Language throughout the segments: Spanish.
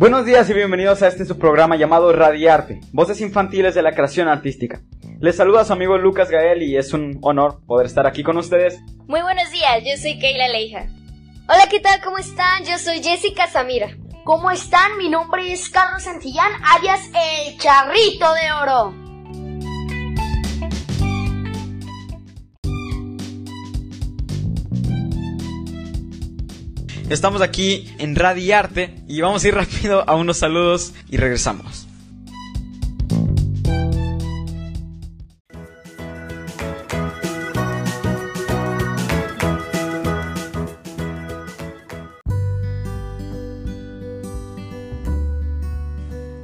Buenos días y bienvenidos a este su programa llamado Radiarte, Voces Infantiles de la Creación Artística. Les saluda su amigo Lucas Gael y es un honor poder estar aquí con ustedes. Muy buenos días, yo soy Keila Leija. Hola, ¿qué tal? ¿Cómo están? Yo soy Jessica Samira. ¿Cómo están? Mi nombre es Carlos Santillán, alias El Charrito de Oro. Estamos aquí en Radiarte y vamos a ir rápido a unos saludos y regresamos.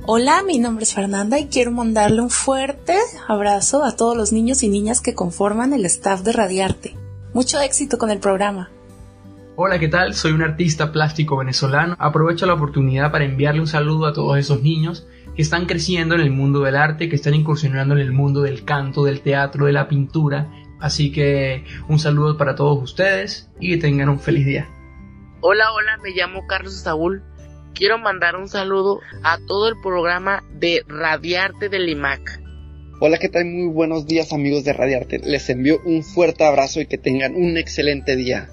Hola, mi nombre es Fernanda y quiero mandarle un fuerte abrazo a todos los niños y niñas que conforman el staff de Radiarte. Mucho éxito con el programa. Hola, ¿qué tal? Soy un artista plástico venezolano. Aprovecho la oportunidad para enviarle un saludo a todos esos niños que están creciendo en el mundo del arte, que están incursionando en el mundo del canto, del teatro, de la pintura. Así que un saludo para todos ustedes y que tengan un feliz día. Hola, hola, me llamo Carlos Saúl. Quiero mandar un saludo a todo el programa de Radiarte del IMAC. Hola, ¿qué tal? Muy buenos días amigos de Radiarte. Les envío un fuerte abrazo y que tengan un excelente día.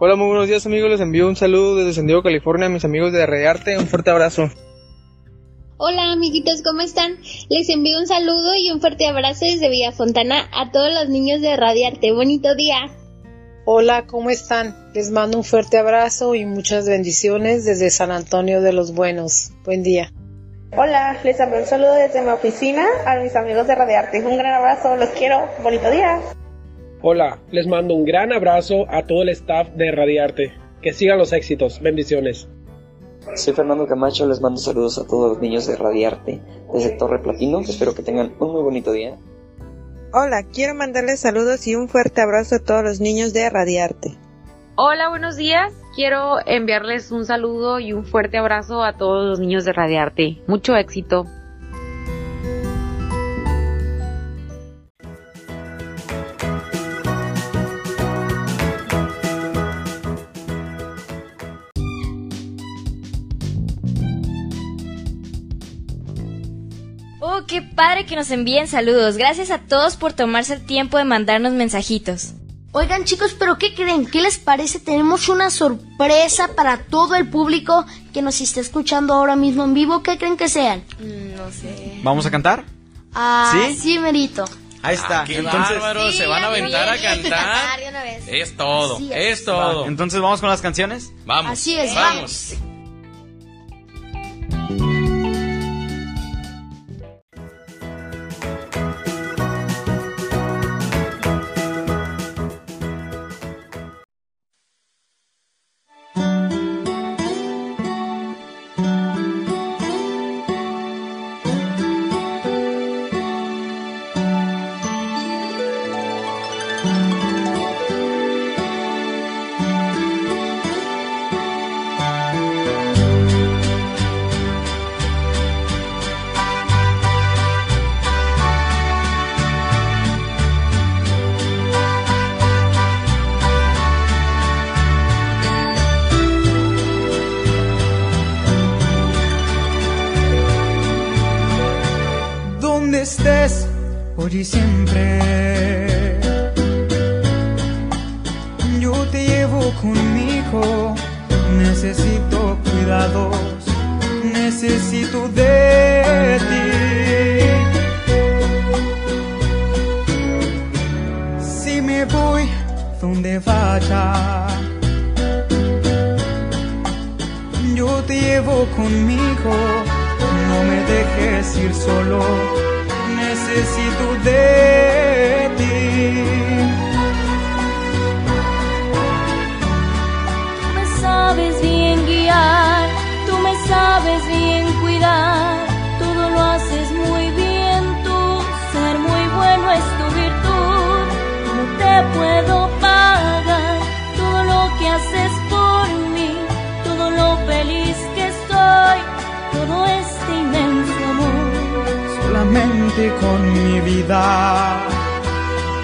Hola, muy buenos días amigos, les envío un saludo desde San Diego, California a mis amigos de Radiarte, un fuerte abrazo. Hola amiguitos, ¿cómo están? Les envío un saludo y un fuerte abrazo desde Villa Fontana a todos los niños de Radiarte. Bonito día. Hola, ¿cómo están? Les mando un fuerte abrazo y muchas bendiciones desde San Antonio de los Buenos. Buen día. Hola, les envío un saludo desde mi oficina a mis amigos de Radiarte. Un gran abrazo, los quiero. Bonito día. Hola, les mando un gran abrazo a todo el staff de Radiarte. Que sigan los éxitos. Bendiciones. Soy Fernando Camacho, les mando saludos a todos los niños de Radiarte desde Torre Platino. Espero que tengan un muy bonito día. Hola, quiero mandarles saludos y un fuerte abrazo a todos los niños de Radiarte. Hola, buenos días. Quiero enviarles un saludo y un fuerte abrazo a todos los niños de Radiarte. Mucho éxito. Qué padre que nos envíen saludos. Gracias a todos por tomarse el tiempo de mandarnos mensajitos. Oigan chicos, pero ¿qué creen? ¿Qué les parece? Tenemos una sorpresa para todo el público que nos está escuchando ahora mismo en vivo. ¿Qué creen que sean? No sé. ¿Vamos a cantar? Ah, sí, sí merito. Ahí está. Ah, qué Entonces, bárbaro, sí, se van a aventar a cantar. Es todo, Así es, todo. Va, entonces vamos con las canciones. Vamos. Así es, vamos. Estés, hoy y siempre. Yo te llevo conmigo, necesito cuidados, necesito de ti. Si me voy donde vaya, yo te llevo conmigo, no me dejes ir solo, necesito de ti. Vida,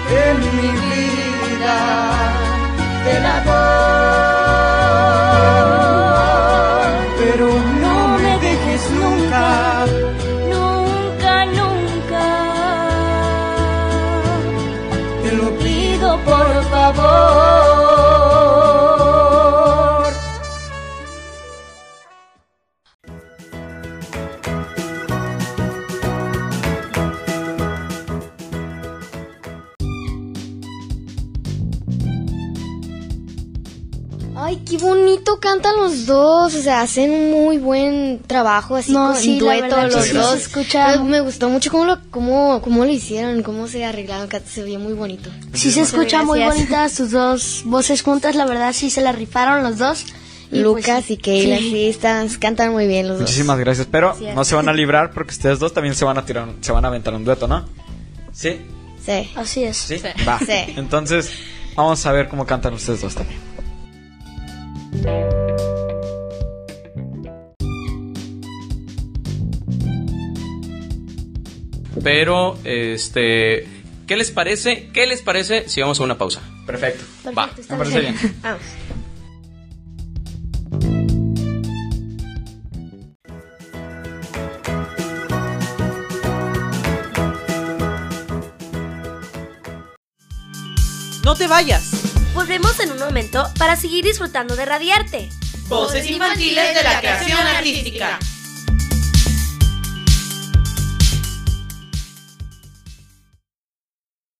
en mi vida, te la doy. Pero no me dejes nunca, Nunca, nunca. te lo Pido por favor. Ay, qué bonito cantan los dos, o sea, hacen un muy buen trabajo así No, con sí, dueto los dos. me, me gustó mucho cómo lo, cómo, cómo lo hicieron, cómo se arreglaron, se veía muy bonito. Sí se escucha muy bonitas sus dos voces juntas, la verdad sí se la rifaron los dos. Y pues, Lucas y Keila, sí. sí, están, cantan muy bien los dos. Muchísimas gracias, pero no se van a librar porque ustedes dos también se van a tirar, se van a aventar un dueto, ¿no? ¿Sí? Sí. Así es. ¿Sí? Va. Sí. Entonces, vamos a ver cómo cantan ustedes dos también. Pero, este, ¿qué les parece? ¿Qué les parece si vamos a una pausa? Perfecto. Va, me parece bien. Vamos. No te vayas. Volvemos en un momento para seguir disfrutando de Radiarte. Voces infantiles de la creación artística.